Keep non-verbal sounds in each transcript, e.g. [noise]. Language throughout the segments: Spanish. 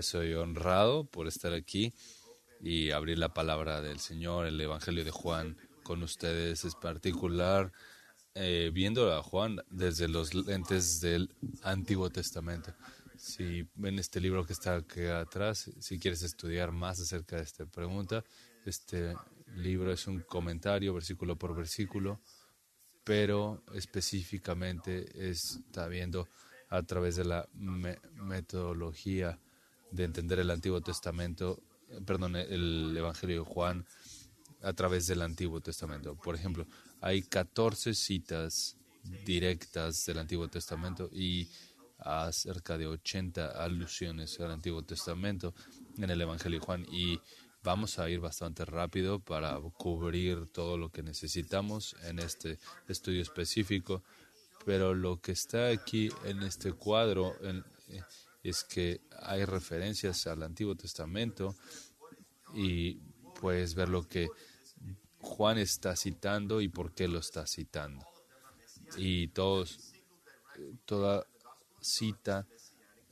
Estoy honrado por estar aquí y abrir la palabra del Señor, el Evangelio de Juan con ustedes. Es particular eh, viendo a Juan desde los lentes del Antiguo Testamento. Si ven este libro que está aquí atrás, si quieres estudiar más acerca de esta pregunta, este libro es un comentario versículo por versículo, pero específicamente está viendo a través de la metodología de entender el Antiguo Testamento, perdón, el Evangelio de Juan a través del Antiguo Testamento. Por ejemplo, hay 14 citas directas del Antiguo Testamento y cerca de 80 alusiones al Antiguo Testamento en el Evangelio de Juan. Y vamos a ir bastante rápido para cubrir todo lo que necesitamos en este estudio específico. Pero lo que está aquí en este cuadro es que hay referencias al Antiguo Testamento y puedes ver lo que Juan está citando y por qué lo está citando. Y todos, toda cita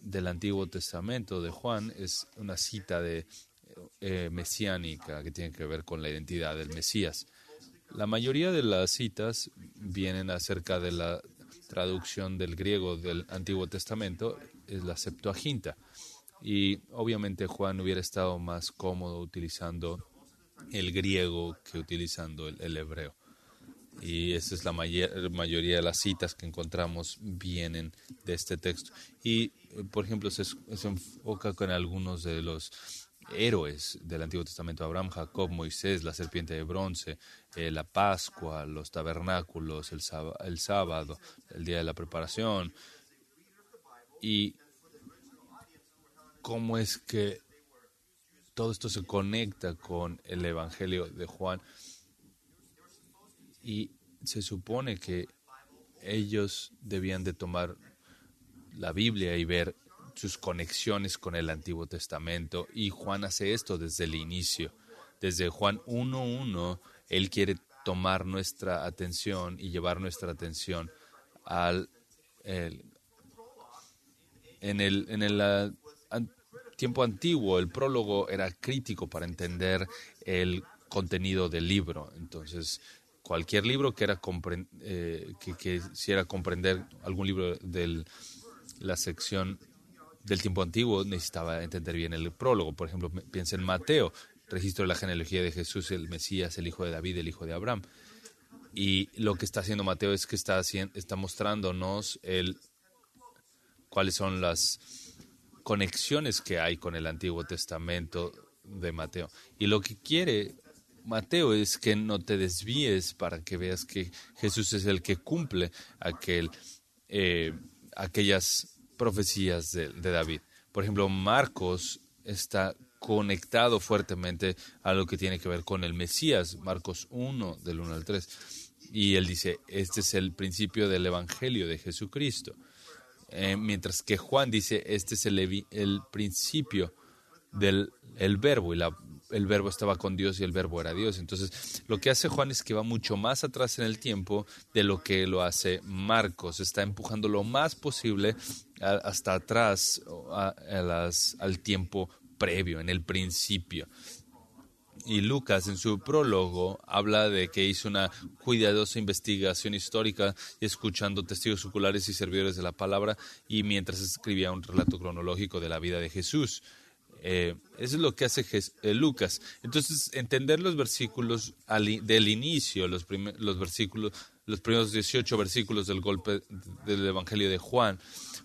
del Antiguo Testamento de Juan es una cita de eh, mesiánica que tiene que ver con la identidad del Mesías. La mayoría de las citas vienen acerca de la traducción del griego del Antiguo Testamento, es la Septuaginta. Y obviamente Juan hubiera estado más cómodo utilizando el griego que utilizando el, hebreo. Y esa es la mayoría de las citas que encontramos vienen de este texto. Y, por ejemplo, se, enfoca con algunos de los héroes del Antiguo Testamento, Abraham, Jacob, Moisés, la serpiente de bronce, eh, la Pascua, los tabernáculos, el, el sábado, el día de la preparación. Y cómo es que todo esto se conecta con el Evangelio de Juan y se supone que ellos debían de tomar la Biblia y ver sus conexiones con el Antiguo Testamento y Juan hace esto desde el inicio. Desde Juan 1.1, él quiere tomar nuestra atención y llevar nuestra atención al en el, en el tiempo antiguo el prólogo era crítico para entender el contenido del libro. Entonces, cualquier libro que, era eh, que, quisiera comprender algún libro de la sección del tiempo antiguo necesitaba entender bien el prólogo. Por ejemplo, piensa en Mateo, registro de la genealogía de Jesús, el Mesías, el hijo de David, el hijo de Abraham. Y lo que está haciendo Mateo es que está, está mostrándonos el, cuáles son las conexiones que hay con el Antiguo Testamento de Mateo. Y lo que quiere Mateo es que no te desvíes para que veas que Jesús es el que cumple aquel, eh, aquellas profecías de, de David. Por ejemplo, Marcos está conectado fuertemente a lo que tiene que ver con el Mesías, Marcos 1, del 1 al 3. Y él dice, este es el principio del Evangelio de Jesucristo. Eh, mientras que Juan dice, este es el, el principio del el verbo, y la, el verbo estaba con Dios y el verbo era Dios. Entonces, lo que hace Juan es que va mucho más atrás en el tiempo de lo que lo hace Marcos. Está empujando lo más posible hasta atrás al tiempo previo, en el principio. Y Lucas en su prólogo habla de que hizo una cuidadosa investigación histórica escuchando testigos oculares y servidores de la palabra y mientras escribía un relato cronológico de la vida de Jesús. Eh, eso es lo que hace eh, Lucas. Entonces, entender los versículos del inicio, los, los, versículos, los primeros 18 versículos del golpe del Evangelio de Juan,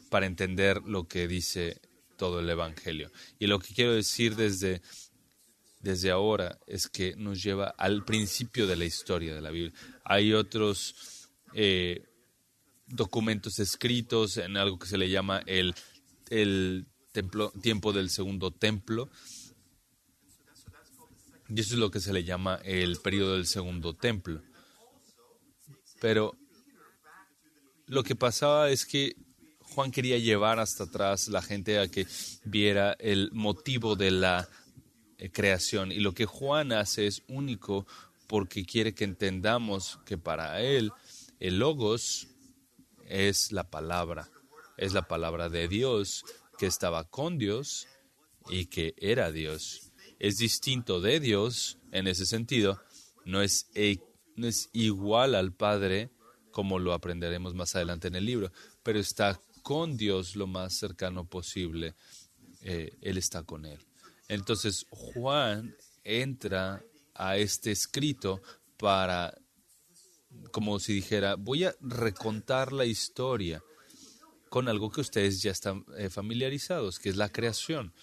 para entender lo que dice todo el Evangelio. Y lo que quiero decir desde desde ahora es que nos lleva al principio de la historia de la Biblia. Hay otros eh, documentos escritos en algo que se le llama el, el templo, tiempo del segundo templo. Y eso es lo que se le llama el periodo del segundo templo. Pero lo que pasaba es que Juan quería llevar hasta atrás la gente a que viera el motivo de la creación. Y lo que Juan hace es único porque quiere que entendamos que para él el logos es la palabra, es la palabra de Dios que estaba con Dios y que era Dios. Es distinto de Dios en ese sentido, no es, e, no es igual al Padre, como lo aprenderemos más adelante en el libro, pero está con Dios lo más cercano posible. Eh, él está con Él. Entonces Juan entra a este escrito para, como si dijera, voy a recontar la historia con algo que ustedes ya están eh, familiarizados, que es la creación.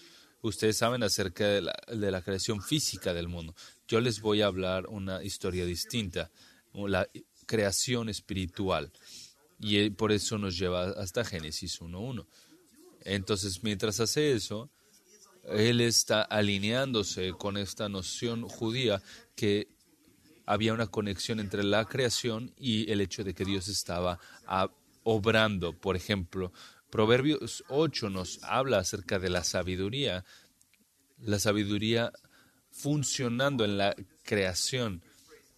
Ustedes saben acerca de la, de la, creación física del mundo. Yo les voy a hablar una historia distinta, la creación espiritual. Y eh, por eso nos lleva hasta Génesis 1.1. Entonces, mientras hace eso, él está alineándose con esta noción judía que había una conexión entre la creación y el hecho de que Dios estaba obrando. Por ejemplo, Proverbios 8 nos habla acerca de la sabiduría, la sabiduría funcionando en la creación.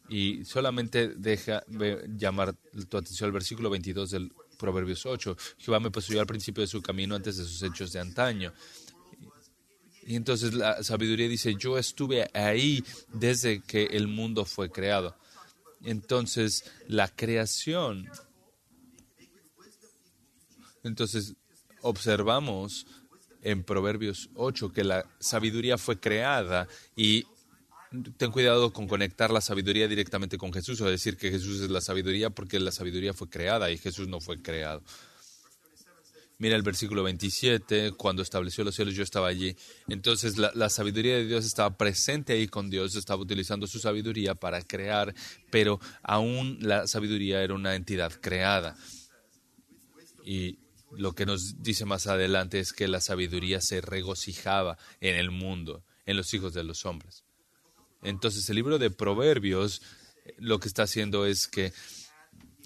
Y solamente deja llamar tu atención al versículo 22 del Proverbios 8. Jehová me poseyó al principio de su camino antes de sus hechos de antaño. Y entonces la sabiduría dice, yo estuve ahí desde que el mundo fue creado. Entonces la creación entonces, observamos en Proverbios 8 que la sabiduría fue creada y ten cuidado con conectar la sabiduría directamente con Jesús o decir que Jesús es la sabiduría porque la sabiduría fue creada y Jesús no fue creado. Mira el versículo 27, cuando estableció los cielos yo estaba allí. Entonces la, sabiduría de Dios estaba presente ahí con Dios, estaba utilizando su sabiduría para crear, pero aún la sabiduría era una entidad creada. Y lo que nos dice más adelante es que la sabiduría se regocijaba en el mundo, en los hijos de los hombres. Entonces el libro de Proverbios lo que está haciendo es que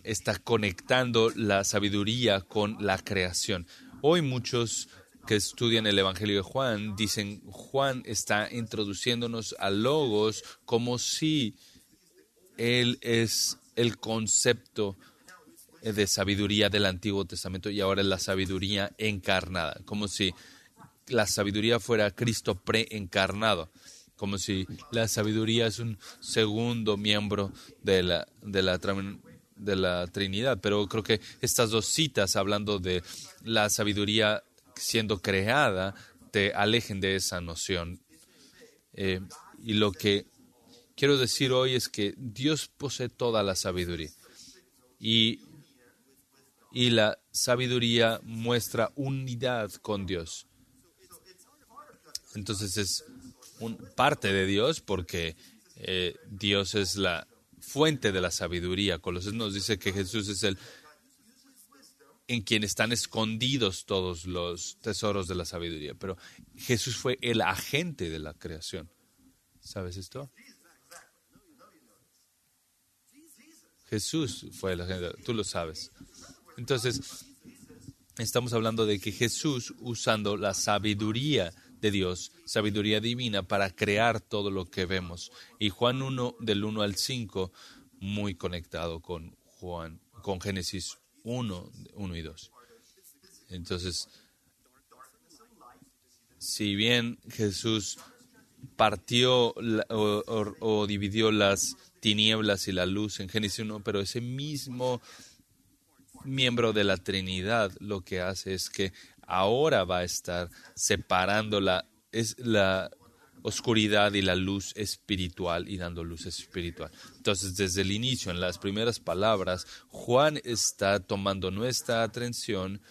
está conectando la sabiduría con la creación. Hoy muchos que estudian el Evangelio de Juan dicen Juan está introduciéndonos a logos como si él es el concepto de sabiduría del Antiguo Testamento y ahora es la sabiduría encarnada, como si la sabiduría fuera Cristo preencarnado, como si la sabiduría es un segundo miembro de la, de la, de la Trinidad. Pero creo que estas dos citas hablando de la sabiduría siendo creada te alejen de esa noción. Eh, y lo que quiero decir hoy es que Dios posee toda la sabiduría. Y y la sabiduría muestra unidad con Dios. Entonces es un, parte de Dios porque eh, Dios es la fuente de la sabiduría. Colosenses nos dice que Jesús es el en quien están escondidos todos los tesoros de la sabiduría. Pero Jesús fue el agente de la creación. ¿Sabes esto? Jesús fue el agente, tú lo sabes. Entonces, estamos hablando de que Jesús, usando la sabiduría de Dios, sabiduría divina, para crear todo lo que vemos. Y Juan 1, del 1 al 5, muy conectado con Juan, con Génesis 1, 1 y 2. Entonces, si bien Jesús partió o, o, dividió las tinieblas y la luz en Génesis 1, pero ese mismo miembro de la Trinidad lo que hace es que ahora va a estar separando la, es la oscuridad y la luz espiritual y dando luz espiritual. Entonces, desde el inicio, en las primeras palabras, Juan está tomando nuestra atención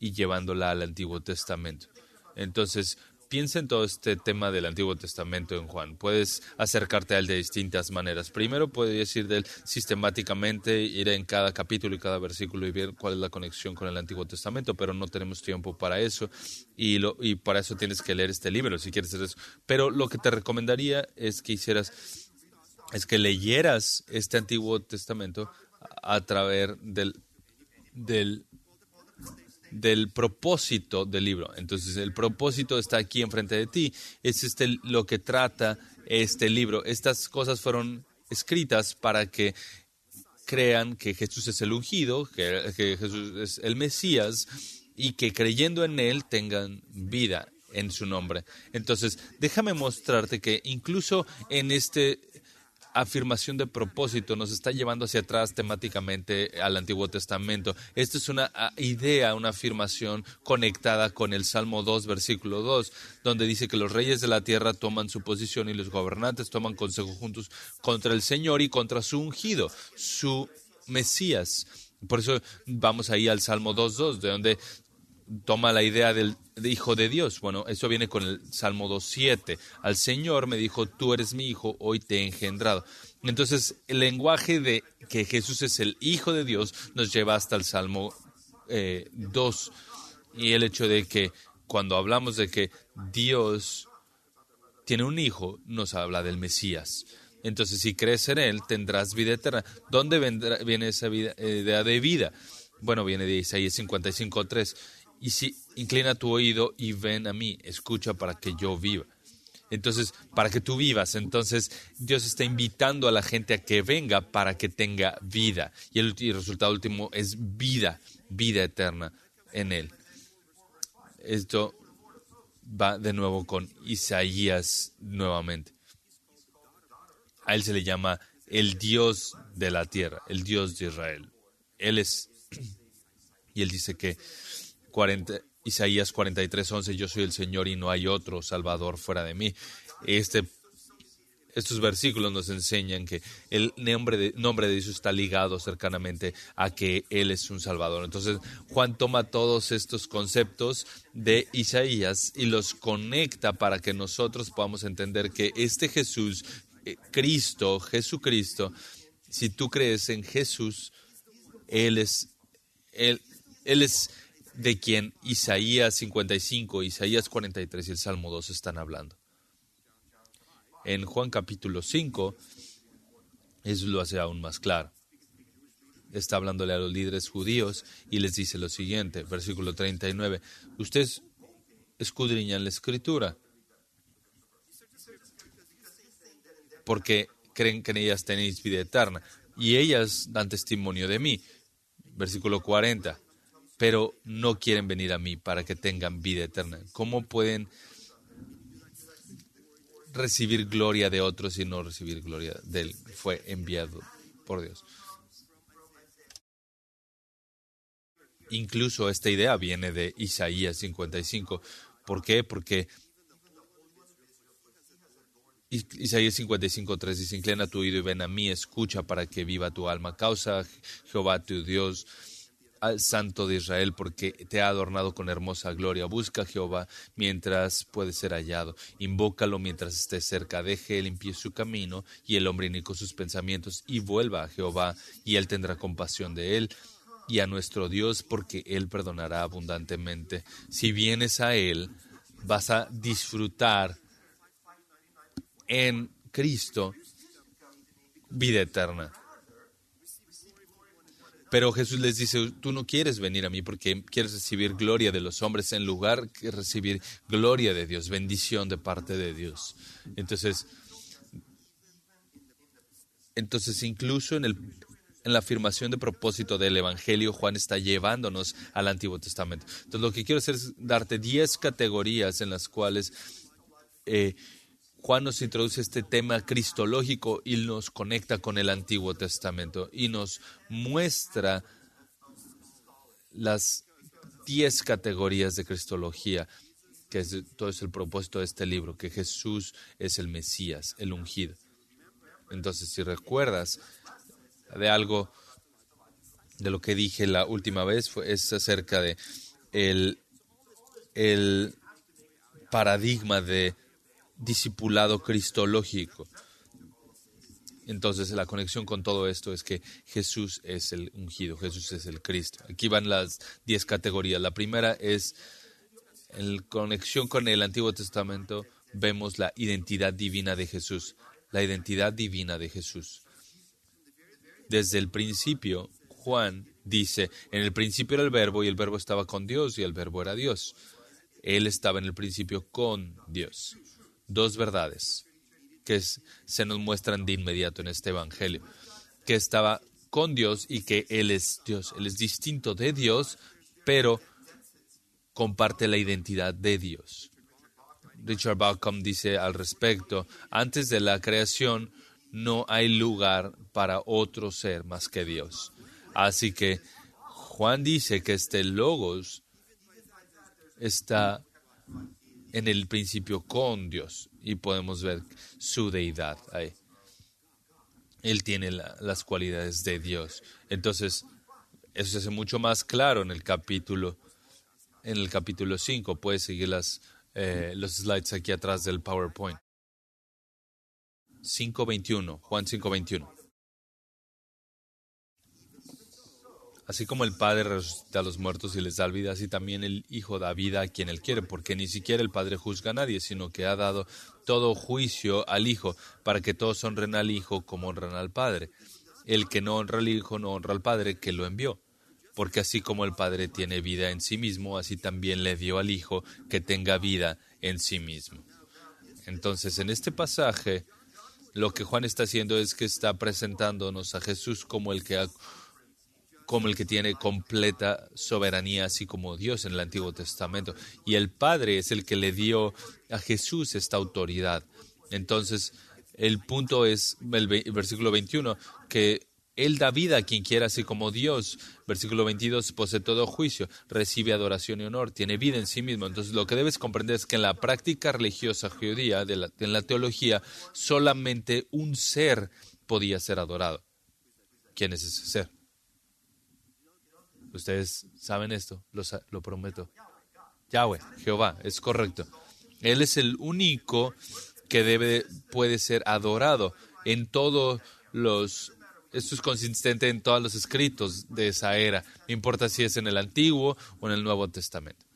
y llevándola al Antiguo Testamento. Entonces, piensa en todo este tema del Antiguo Testamento en Juan. Puedes acercarte a él de distintas maneras. Primero puedes ir de él sistemáticamente, ir en cada capítulo y cada versículo y ver cuál es la conexión con el Antiguo Testamento, pero no tenemos tiempo para eso y, para eso tienes que leer este libro si quieres hacer eso. Pero lo que te recomendaría es que hicieras, es que leyeras este Antiguo Testamento a, través del, del del propósito del libro. Entonces, el propósito está aquí enfrente de ti. Es este lo que trata este libro. Estas cosas fueron escritas para que crean que Jesús es el ungido, que, Jesús es el Mesías y que creyendo en Él tengan vida. en su nombre. Entonces, déjame mostrarte que incluso en este afirmación de propósito nos está llevando hacia atrás temáticamente al Antiguo Testamento. Esta es una ah, idea, una afirmación conectada con el Salmo 2, versículo 2, donde dice que los reyes de la tierra toman su posición y los gobernantes toman consejo juntos contra el Señor y contra su ungido, su Mesías. Por eso vamos ahí al Salmo 2.2, de donde toma la idea del hijo de Dios. Bueno, eso viene con el Salmo 2.7. Al Señor me dijo, tú eres mi hijo, hoy te he engendrado. Entonces, el lenguaje de que Jesús es el hijo de Dios nos lleva hasta el Salmo 2. Eh, y el hecho de que cuando hablamos de que Dios tiene un hijo, nos habla del Mesías. Entonces, si crees en Él, tendrás vida eterna. ¿Dónde vendrá, viene esa vida, idea de vida? Bueno, viene de Isaías 55.3 y si inclina tu oído y ven a mí, escucha para que yo viva. Entonces, para que tú vivas, entonces Dios está invitando a la gente a que venga para que tenga vida. Y el, resultado último es vida, vida eterna en Él. Esto va de nuevo con Isaías nuevamente. A Él se le llama el Dios de la tierra, el Dios de Israel. Él es, [clears throat] y Él dice que 40, Isaías 43, 11, yo soy el Señor y no hay otro Salvador fuera de mí. Este, estos versículos nos enseñan que el nombre de, nombre de Dios está ligado cercanamente a que Él es un Salvador. Entonces Juan toma todos estos conceptos de Isaías y los conecta para que nosotros podamos entender que este Jesús, eh, Cristo, Jesucristo, si tú crees en Jesús, Él es, Él, él es de quien Isaías 55, Isaías 43 y el Salmo 2 están hablando. En Juan capítulo 5, eso lo hace aún más claro. Está hablándole a los líderes judíos y les dice lo siguiente, versículo 39, ustedes escudriñan la escritura porque creen que en ellas tenéis vida eterna y ellas dan testimonio de mí. Versículo 40 pero no quieren venir a mí para que tengan vida eterna. ¿Cómo pueden recibir gloria de otros y no recibir gloria de él? Fue enviado por Dios. Incluso esta idea viene de Isaías 55. ¿Por qué? Porque Isaías 55.3 dice, inclina tu oído y ven a mí, escucha para que viva tu alma. Causa Jehová tu Dios al Santo de Israel, porque te ha adornado con hermosa gloria. Busca a Jehová mientras puede ser hallado. Invócalo mientras esté cerca. Deje él limpie su camino y el hombre inico sus pensamientos y vuelva a Jehová y él tendrá compasión de él y a nuestro Dios porque él perdonará abundantemente. Si vienes a él, vas a disfrutar en Cristo vida eterna. Pero Jesús les dice, tú no quieres venir a mí porque quieres recibir gloria de los hombres en lugar de recibir gloria de Dios, bendición de parte de Dios. Entonces, entonces incluso en, el, en la afirmación de propósito del Evangelio, Juan está llevándonos al Antiguo Testamento. Entonces, lo que quiero hacer es darte 10 categorías en las cuales eh, Juan nos introduce este tema cristológico y nos conecta con el Antiguo Testamento y nos muestra las diez categorías de cristología, que es todo es el propósito de este libro, que Jesús es el Mesías, el ungido. Entonces, si recuerdas de algo de lo que dije la última vez, fue, es acerca de el, el paradigma de discipulado cristológico. Entonces la conexión con todo esto es que Jesús es el ungido, Jesús es el Cristo. Aquí van las diez categorías. La primera es, en conexión con el Antiguo Testamento, vemos la identidad divina de Jesús. La identidad divina de Jesús. Desde el principio, Juan dice, en el principio era el verbo y el verbo estaba con Dios y el verbo era Dios. Él estaba en el principio con Dios dos verdades que se nos muestran de inmediato en este Evangelio, que estaba con Dios y que Él es Dios. Él es distinto de Dios, pero comparte la identidad de Dios. Richard Bauckham dice al respecto, antes de la creación no hay lugar para otro ser más que Dios. Así que Juan dice que este logos está en el principio con Dios y podemos ver su deidad ahí. Él tiene las cualidades de Dios. Entonces, eso se hace mucho más claro en el capítulo en el capítulo 5. Puedes seguir las, eh, los slides aquí atrás del PowerPoint. 5.21, Juan 5.21. Así como el Padre resucita a los muertos y les da vida, así también el Hijo da vida a quien él quiere, porque ni siquiera el Padre juzga a nadie, sino que ha dado todo juicio al Hijo, para que todos honren al Hijo como honran al Padre. El que no honra al Hijo no honra al Padre que lo envió. Porque así como el Padre tiene vida en sí mismo, así también le dio al Hijo que tenga vida en sí mismo. Entonces, en este pasaje, lo que Juan está haciendo es que está presentándonos a Jesús como el que ha como el que tiene completa soberanía, así como Dios en el Antiguo Testamento. Y el Padre es el que le dio a Jesús esta autoridad. Entonces, el punto es el versículo 21, que Él da vida a quien quiera, así como Dios. Versículo 22, posee todo juicio, recibe adoración y honor, tiene vida en sí mismo. Entonces, lo que debes comprender es que en la práctica religiosa judía, en la teología, solamente un ser podía ser adorado. ¿Quién es ese ser? Ustedes saben esto, lo, prometo. Yahweh, Jehová, es correcto. Él es el único que debe, puede ser adorado en todos los esto es consistente en todos los escritos de esa era, no importa si es en el Antiguo o en el Nuevo Testamento.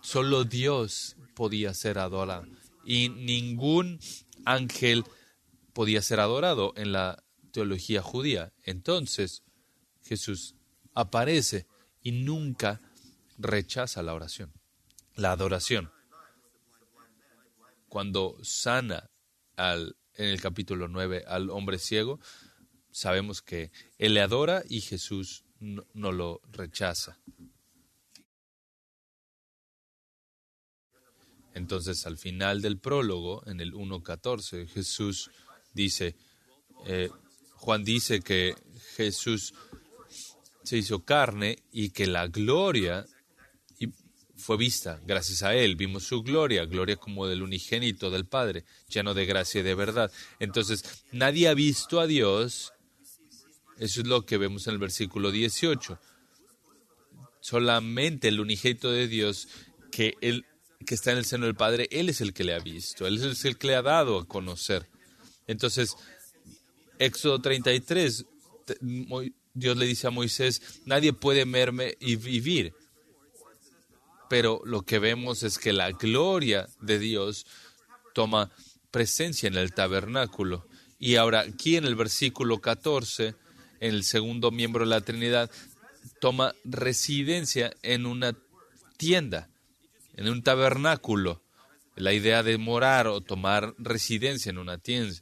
Solo Dios podía ser adorado y ningún ángel podía ser adorado en la teología judía. Entonces, Jesús aparece y nunca rechaza la oración, la adoración. Cuando sana al, en el capítulo 9 al hombre ciego, sabemos que él le adora y Jesús no, lo rechaza. Entonces, al final del prólogo, en el 1.14, Jesús dice, eh, Juan dice que Jesús se hizo carne y que la gloria fue vista gracias a Él. Vimos su gloria, gloria como del unigénito del Padre, lleno de gracia y de verdad. Entonces, nadie ha visto a Dios. Eso es lo que vemos en el versículo 18. Solamente el unigénito de Dios, que, él, que está en el seno del Padre, Él es el que le ha visto, Él es el que le ha dado a conocer. Entonces, Éxodo 33, Dios le dice a Moisés, nadie puede verme y vivir. Pero lo que vemos es que la gloria de Dios toma presencia en el tabernáculo. Y ahora aquí en el versículo 14, en el segundo miembro de la Trinidad, toma residencia en una tienda, en un tabernáculo. La idea de morar o tomar residencia en una tienda.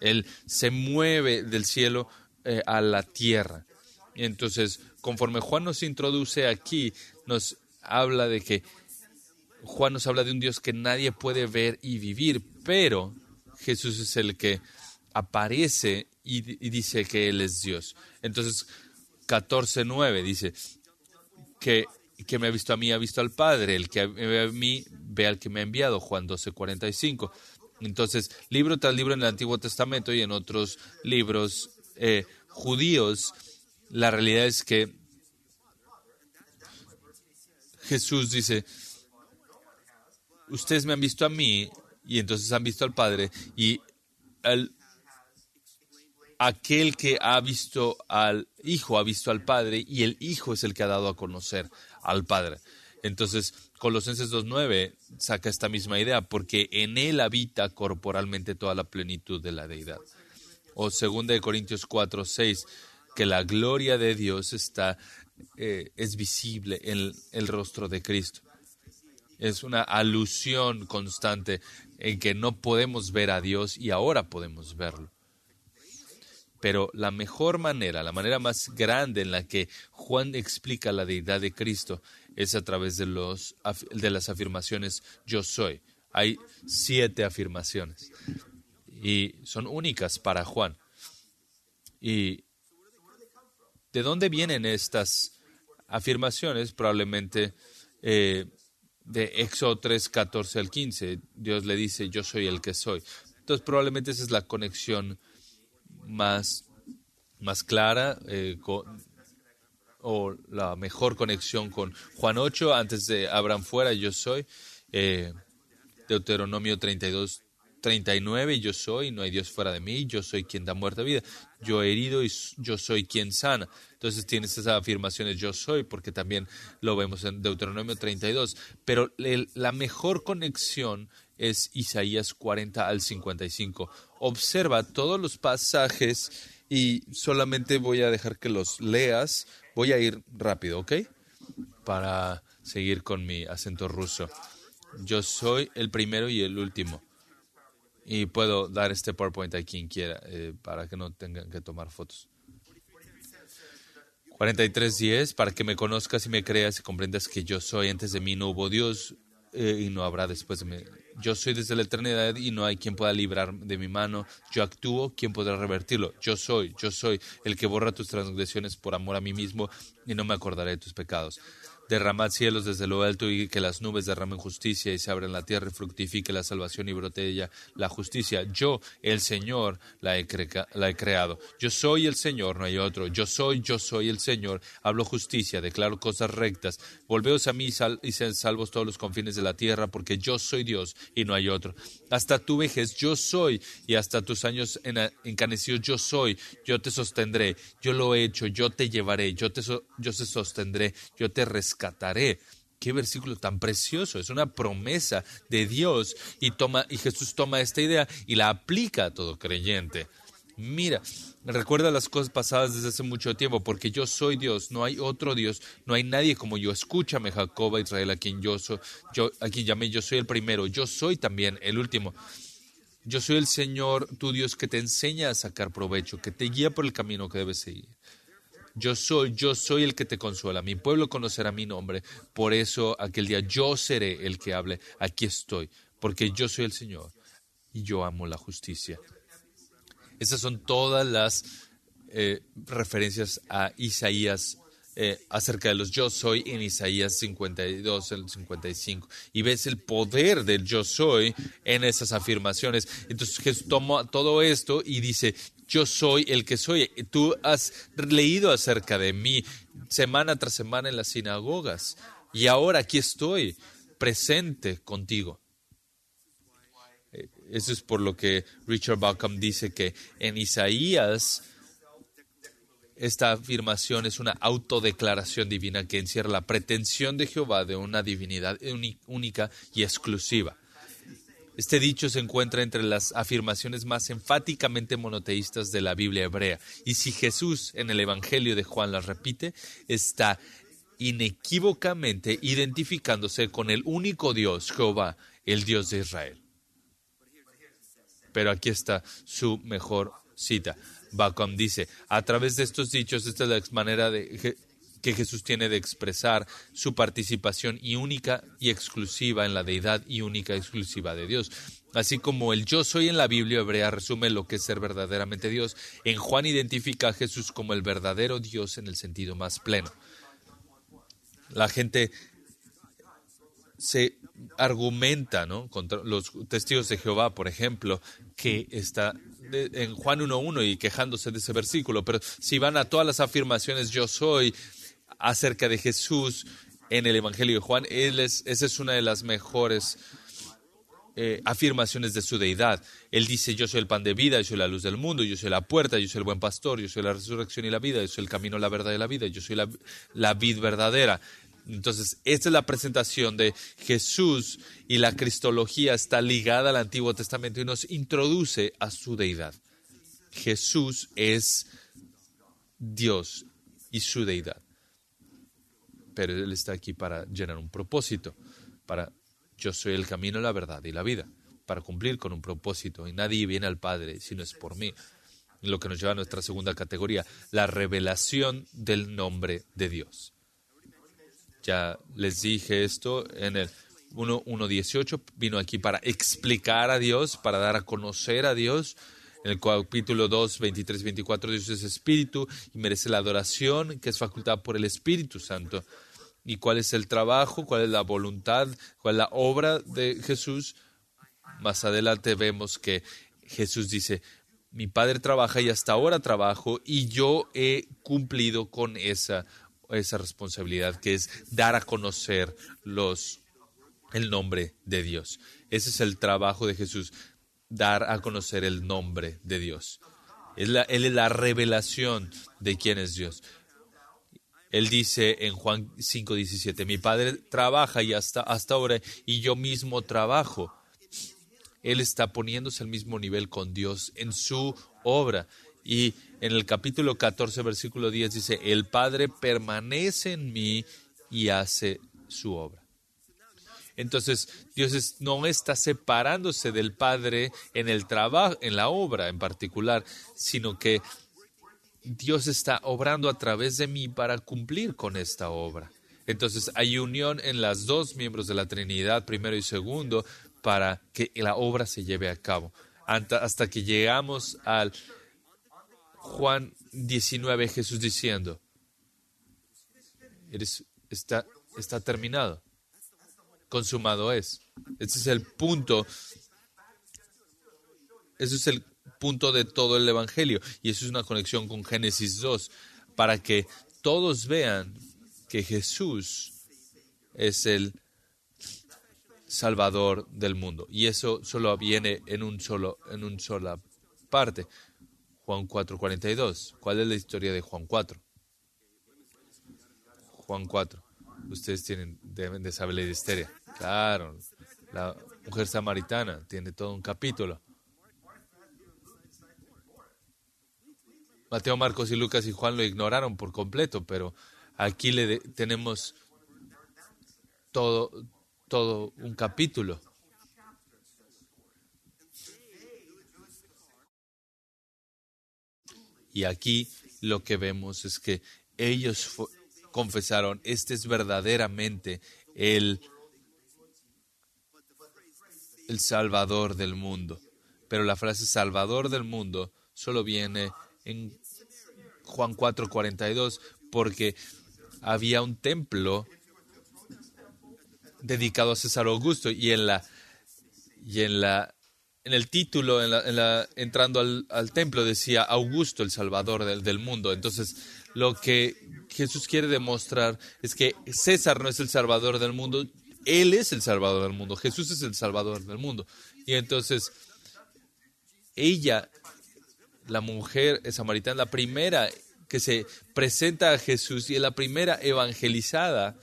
Él se mueve del cielo eh, a la tierra. Entonces, conforme Juan nos introduce aquí, nos habla de que Juan nos habla de un Dios que nadie puede ver y vivir, pero Jesús es el que aparece y, dice que Él es Dios. Entonces, 14.9 dice que, que me ha visto a mí, ha visto al Padre, el que me ve a mí, ve al que me ha enviado, Juan 12.45. Entonces, libro tras libro en el Antiguo Testamento y en otros libros eh, judíos, la realidad es que Jesús dice, ustedes me han visto a mí y entonces han visto al Padre y aquel que ha visto al Hijo ha visto al Padre y el Hijo es el que ha dado a conocer al Padre. Entonces, Colosenses 2.9 saca esta misma idea, porque en Él habita corporalmente toda la plenitud de la deidad. O 2 Corintios 4.6 que la gloria de Dios está, eh, es visible en el, rostro de Cristo. Es una alusión constante en que no podemos ver a Dios y ahora podemos verlo. Pero la mejor manera, la manera más grande en la que Juan explica la deidad de Cristo es a través de, los, de las afirmaciones yo soy. Hay siete afirmaciones y son únicas para Juan. ¿Y de dónde vienen estas afirmaciones? Probablemente eh, de Éxodo 3, 14 al 15. Dios le dice, yo soy el que soy. Entonces probablemente esa es la conexión más, más clara eh, o la mejor conexión con Juan 8, antes de Abraham fuera, yo soy. Eh, Deuteronomio 32, 39, yo soy, no hay Dios fuera de mí, yo soy quien da muerte a vida, yo he herido y yo soy quien sana. Entonces tienes esas afirmaciones, yo soy, porque también lo vemos en Deuteronomio 32. Pero la mejor conexión es Isaías 40 al 55. Observa todos los pasajes y solamente voy a dejar que los leas. Voy a ir rápido, ¿ok? Para seguir con mi acento ruso. Yo soy el primero y el último y puedo dar este PowerPoint a quien quiera eh, para que no tengan que tomar fotos. 43.10, para que me conozcas y me creas y comprendas que yo soy, antes de mí no hubo Dios eh, y no habrá después de mí. Yo soy desde la eternidad y no hay quien pueda librar de mi mano. Yo actúo, ¿quién podrá revertirlo? Yo soy, yo soy el que borra tus transgresiones por amor a mí mismo y no me acordaré de tus pecados. Derramad cielos desde lo alto y que las nubes derramen justicia y se abran la tierra y fructifique la salvación y brote ella la justicia. Yo, el Señor, la he, creado. Yo soy el Señor, no hay otro. Yo soy, yo soy el Señor. Hablo justicia, declaro cosas rectas. Volveos a mí y sean salvos todos los confines de la tierra, porque yo soy Dios y no hay otro. Hasta tu vejez yo soy y hasta tus años encanecidos yo soy. Yo te sostendré, yo lo he hecho, yo te llevaré, yo te, yo te sostendré, yo te rescataré rescataré. Qué versículo tan precioso, es una promesa de Dios y Jesús toma esta idea y la aplica a todo creyente. Mira, recuerda las cosas pasadas desde hace mucho tiempo, porque yo soy Dios, no hay otro Dios, no hay nadie como yo. Escúchame, Jacob, Israel, a quien yo soy, yo, a quien llamé, yo soy el primero, yo soy también el último. Yo soy el Señor, tu Dios, que te enseña a sacar provecho, que te guía por el camino que debes seguir. Yo soy, yo soy el que te consuela. Mi pueblo conocerá mi nombre. Por eso aquel día yo seré el que hable. Aquí estoy, porque yo soy el Señor y yo amo la justicia. Esas son todas las eh, referencias a Isaías eh, acerca de los yo soy en Isaías 52, el 55. Y ves el poder del yo soy en esas afirmaciones. Entonces Jesús toma todo esto y dice, yo soy el que soy. Tú has leído acerca de mí semana tras semana en las sinagogas y ahora aquí estoy presente contigo. Eh, eso es por lo que Richard Bauckham dice que en Isaías esta afirmación es una autodeclaración divina que encierra la pretensión de Jehová de una divinidad única y exclusiva. Este dicho se encuentra entre las afirmaciones más enfáticamente monoteístas de la Biblia hebrea, y si Jesús en el Evangelio de Juan las repite, está inequívocamente identificándose con el único Dios, Jehová, el Dios de Israel. Pero aquí está su mejor cita. Bacom dice, a través de estos dichos, esta es la manera de que Jesús tiene de expresar su participación y única y exclusiva en la deidad y única y exclusiva de Dios. Así como el yo soy en la Biblia hebrea resume lo que es ser verdaderamente Dios, en Juan identifica a Jesús como el verdadero Dios en el sentido más pleno. La gente se argumenta, ¿no? Contra los testigos de Jehová, por ejemplo, que está en Juan 1.1 y quejándose de ese versículo, pero si van a todas las afirmaciones yo soy, acerca de Jesús en el Evangelio de Juan, él es, esa es una de las mejores eh, afirmaciones de su deidad. Él dice, yo soy el pan de vida, yo soy la luz del mundo, yo soy la puerta, yo soy el buen pastor, yo soy la resurrección y la vida, yo soy el camino, la verdad y la vida, yo soy la, la vid verdadera. Entonces, esta es la presentación de Jesús y la cristología está ligada al Antiguo Testamento y nos introduce a su deidad. Jesús es Dios y su deidad pero Él está aquí para llenar un propósito, para yo soy el camino, la verdad y la vida, para cumplir con un propósito. Y nadie viene al Padre si no es por mí. Lo que nos lleva a nuestra segunda categoría, la revelación del nombre de Dios. Ya les dije esto en el 1.18 vino aquí para explicar a Dios, para dar a conocer a Dios. En el capítulo 2, 23 24, Dios es espíritu y merece la adoración que es facultada por el Espíritu Santo. ¿Y cuál es el trabajo? ¿Cuál es la voluntad? ¿Cuál es la obra de Jesús? Más adelante vemos que Jesús dice, mi Padre trabaja y hasta ahora trabajo y yo he cumplido con esa, esa responsabilidad que es dar a conocer los, el nombre de Dios. Ese es el trabajo de Jesús, dar a conocer el nombre de Dios. él es la revelación de quién es Dios. Él dice en Juan 5:17, mi Padre trabaja y hasta, hasta ahora y yo mismo trabajo. Él está poniéndose al mismo nivel con Dios en su obra. Y en el capítulo 14, versículo 10 dice, el Padre permanece en mí y hace su obra. Entonces, Dios no está separándose del Padre en el trabajo, en la obra en particular, sino que Dios está obrando a través de mí para cumplir con esta obra. Entonces hay unión en las dos miembros de la Trinidad, primero y segundo, para que la obra se lleve a cabo. Hasta que llegamos al Juan 19, Jesús diciendo, está, terminado consumado es. Ese es el punto. Ese es el punto de todo el Evangelio. Y eso es una conexión con Génesis 2, para que todos vean que Jesús es el Salvador del mundo. Y eso solo viene en un solo, en una sola parte. Juan 4:42. ¿Cuál es la historia de Juan 4? Juan 4. Ustedes tienen, deben de saber la historia. Claro, la mujer samaritana tiene todo un capítulo. Mateo, Marcos y Lucas y Juan lo ignoraron por completo, pero aquí le tenemos todo, todo un capítulo. Y aquí lo que vemos es que ellos confesaron, este es verdaderamente el el Salvador del mundo. Pero la frase Salvador del mundo solo viene en Juan 4:42 porque había un templo dedicado a César Augusto y en la y en la en el título en la, entrando al, templo decía Augusto el Salvador del, del mundo entonces lo que Jesús quiere demostrar es que César no es el Salvador del mundo él es el Salvador del mundo, Jesús es el Salvador del mundo. Y entonces, ella, la mujer samaritana, la primera que se presenta a Jesús y es la primera evangelizada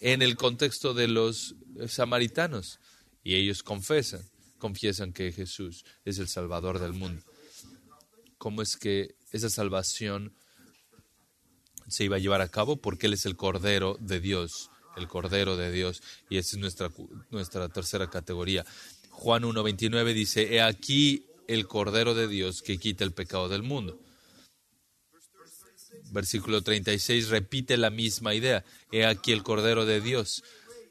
en el contexto de los samaritanos. Y ellos confesan, confiesan que Jesús es el Salvador del mundo. ¿Cómo es que esa salvación se iba a llevar a cabo? Porque Él es el Cordero de Dios el Cordero de Dios, y esa es nuestra, nuestra tercera categoría. Juan 1.29 dice, he aquí el Cordero de Dios que quita el pecado del mundo. Versículo 36 repite la misma idea, he aquí el Cordero de Dios.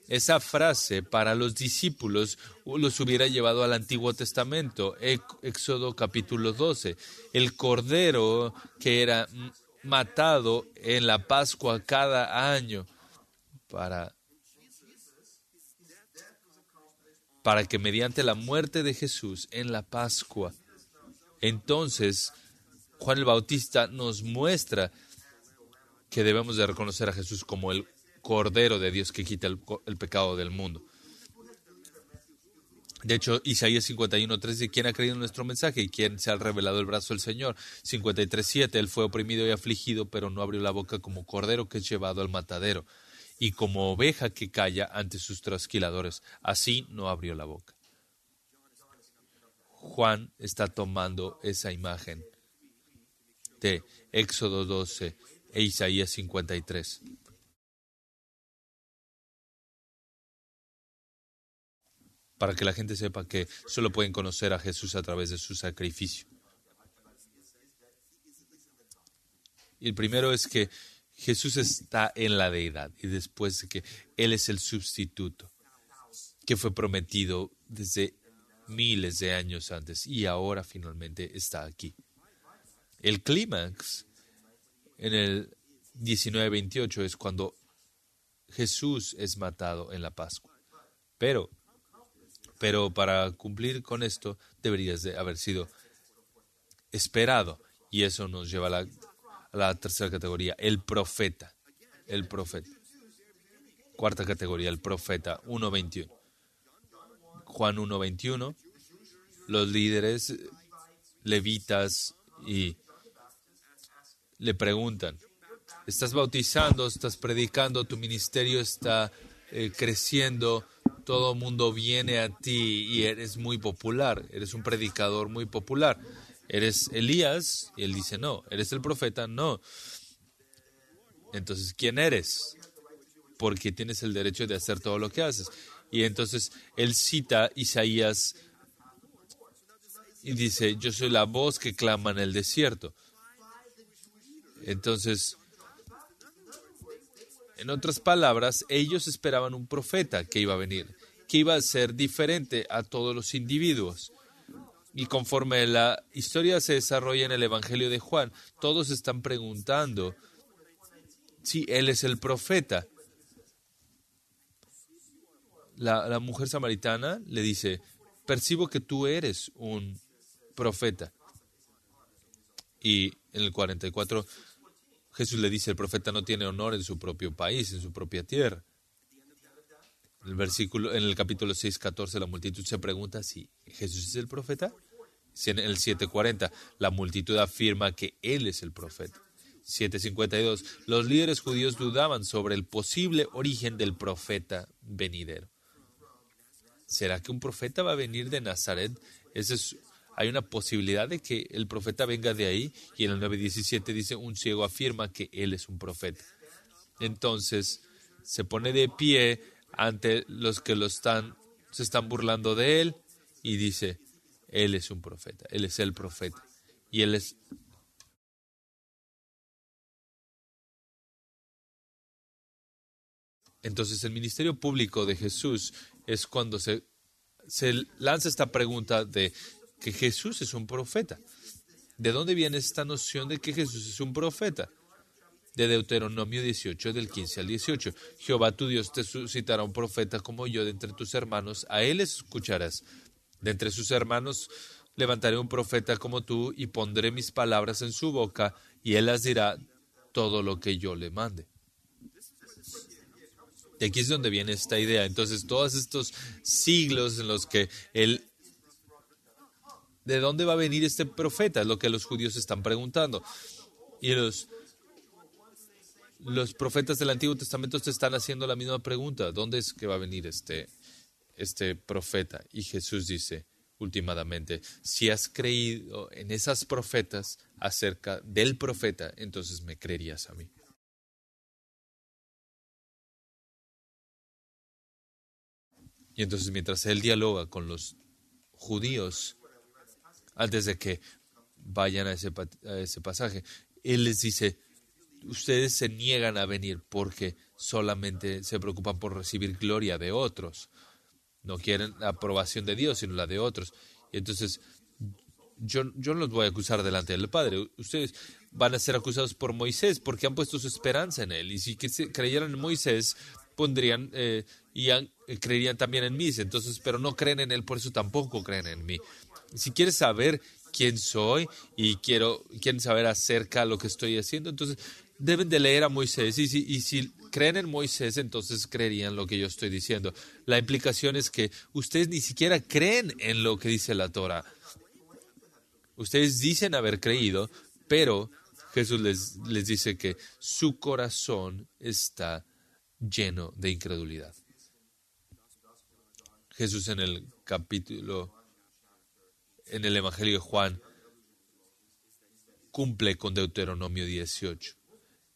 Esa frase para los discípulos los hubiera llevado al Antiguo Testamento, Éxodo capítulo 12. El Cordero que era matado en la Pascua cada año para, para que mediante la muerte de Jesús en la Pascua, entonces Juan el Bautista nos muestra que debemos de reconocer a Jesús como el Cordero de Dios que quita el, pecado del mundo. De hecho, Isaías 51.3 dice, ¿quién ha creído en nuestro mensaje y quién se ha revelado el brazo del Señor? 53.7, Él fue oprimido y afligido, pero no abrió la boca como cordero que es llevado al matadero y como oveja que calla ante sus trasquiladores, así no abrió la boca. Juan está tomando esa imagen de Éxodo 12 e Isaías 53. Para que la gente sepa que solo pueden conocer a Jesús a través de su sacrificio. Y el primero es que Jesús está en la deidad y después de que Él es el sustituto. que fue prometido desde miles de años antes y ahora finalmente está aquí. El clímax en el 1928 es cuando Jesús es matado en la Pascua. Pero, pero para cumplir con esto deberías de haber sido esperado. Y eso nos lleva a la, a la tercera categoría, el profeta. El profeta. Cuarta categoría, el profeta, 1.21. Juan 1.21, los líderes levitas y le preguntan, estás bautizando, estás predicando, tu ministerio está eh, creciendo, todo mundo viene a ti y eres muy popular, eres un predicador muy popular. ¿Eres Elías? Y él dice, no. ¿Eres el profeta? No. Entonces, ¿quién eres? Porque tienes el derecho de hacer todo lo que haces. Y entonces él cita Isaías y dice, yo soy la voz que clama en el desierto. Entonces, en otras palabras, ellos esperaban un profeta que iba a venir, que iba a ser diferente a todos los individuos. Y conforme la historia se desarrolla en el Evangelio de Juan, todos están preguntando si Él es el profeta. La, la mujer samaritana le dice, percibo que tú eres un profeta. Y en el 44 Jesús le dice, el profeta no tiene honor en su propio país, en su propia tierra. En el, versículo, en el capítulo 6, 14, la multitud se pregunta si Jesús es el profeta. En el 7.40, la multitud afirma que Él es el profeta. 7.52, los líderes judíos dudaban sobre el posible origen del profeta venidero. ¿Será que un profeta va a venir de Nazaret? Ese es hay una posibilidad de que el profeta venga de ahí y en el 9.17 dice, un ciego afirma que él es un profeta. Entonces se pone de pie ante los que lo están, se están burlando de él y dice, él es un profeta, él es el profeta. Y él es Entonces el ministerio público de Jesús es cuando se, se lanza esta pregunta de que Jesús es un profeta. ¿De dónde viene esta noción de que Jesús es un profeta? De Deuteronomio 18, del 15 al 18. Jehová tu Dios te suscitará un profeta como yo de entre tus hermanos, a él escucharás. De entre sus hermanos levantaré un profeta como tú y pondré mis palabras en su boca y él las dirá todo lo que yo le mande. De aquí es donde viene esta idea. Entonces, todos estos siglos en los que él ¿De dónde va a venir este profeta? Es lo que los judíos están preguntando. Y los, los profetas del Antiguo Testamento te están haciendo la misma pregunta. ¿Dónde es que va a venir este, este profeta? Y Jesús dice, últimamente, si has creído en esas profetas acerca del profeta, entonces me creerías a mí. Y entonces mientras él dialoga con los judíos, antes de que vayan a ese, ese pasaje. Él les dice, ustedes se niegan a venir porque solamente se preocupan por recibir gloria de otros. No quieren la aprobación de Dios, sino la de otros. Y entonces, yo, yo no los voy a acusar delante del Padre. Ustedes van a ser acusados por Moisés porque han puesto su esperanza en él. Y si creyeran en Moisés, pondrían eh, y eh, creerían también en mí. Entonces, pero no creen en él, por eso tampoco creen en mí. Si quieres saber quién soy y quiero, quieren saber acerca de lo que estoy haciendo, entonces deben de leer a Moisés. Y si, y si creen en Moisés, entonces creerían lo que yo estoy diciendo. La implicación es que ustedes ni siquiera creen en lo que dice la Torah. Ustedes dicen haber creído, pero Jesús les, les dice que su corazón está lleno de incredulidad. Jesús en el capítulo en el Evangelio de Juan cumple con Deuteronomio 18.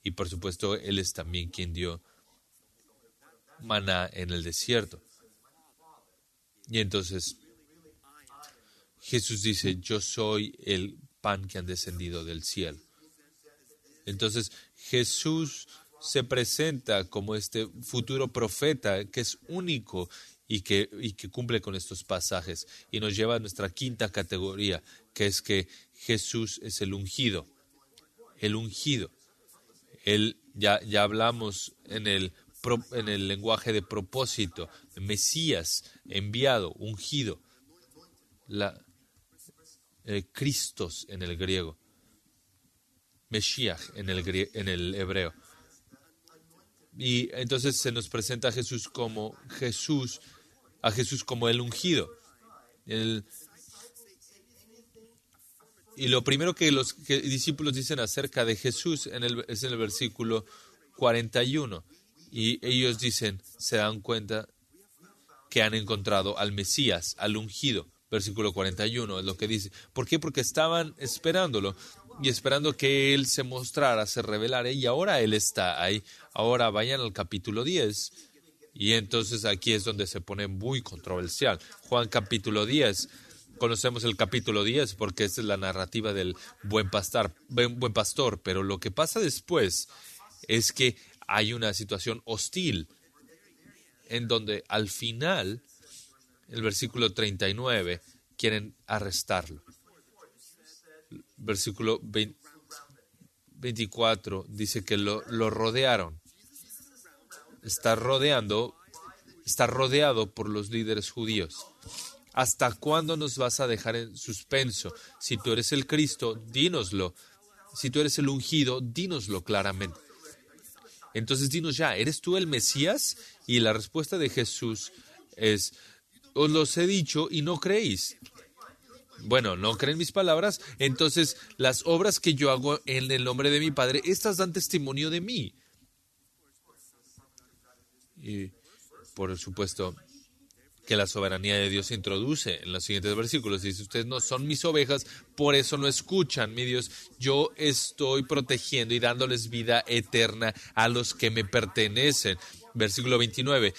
Y por supuesto, Él es también quien dio maná en el desierto. Y entonces Jesús dice, yo soy el pan que han descendido del cielo. Entonces Jesús se presenta como este futuro profeta que es único y que, y que cumple con estos pasajes. Y nos lleva a nuestra quinta categoría, que es que Jesús es el ungido. El ungido. Él, ya, ya hablamos en el, en el lenguaje de propósito, Mesías, enviado, ungido. La, eh, Cristos en el griego. Mesías en el, en el hebreo. Y entonces se nos presenta a Jesús como Jesús, a Jesús como el ungido. Y lo primero que los discípulos dicen acerca de Jesús en el, es en el versículo 41. Y ellos dicen, se dan cuenta que han encontrado al Mesías, al ungido. Versículo 41 es lo que dice. ¿Por qué? Porque estaban esperándolo y esperando que Él se mostrara, se revelara, y ahora Él está ahí. Ahora vayan al capítulo 10. Y entonces aquí es donde se pone muy controversial. Juan capítulo 10. Conocemos el capítulo 10 porque esta es la narrativa del buen pastor, buen pastor, pero lo que pasa después es que hay una situación hostil en donde al final, el versículo 39, quieren arrestarlo versículo 24 dice que lo, lo rodearon. Está rodeando, está rodeado por los líderes judíos. ¿Hasta cuándo nos vas a dejar en suspenso? Si tú eres el Cristo, dínoslo. Si tú eres el ungido, dínoslo claramente. Entonces dinos ya, ¿eres tú el Mesías? Y la respuesta de Jesús es, os los he dicho y no creéis bueno, no creen mis palabras, entonces las obras que yo hago en el nombre de mi Padre, estas dan testimonio de mí. Y por supuesto que la soberanía de Dios se introduce en los siguientes versículos. Dice, ustedes no son mis ovejas, por eso no escuchan, mi Dios. Yo estoy protegiendo y dándoles vida eterna a los que me pertenecen. Versículo 29.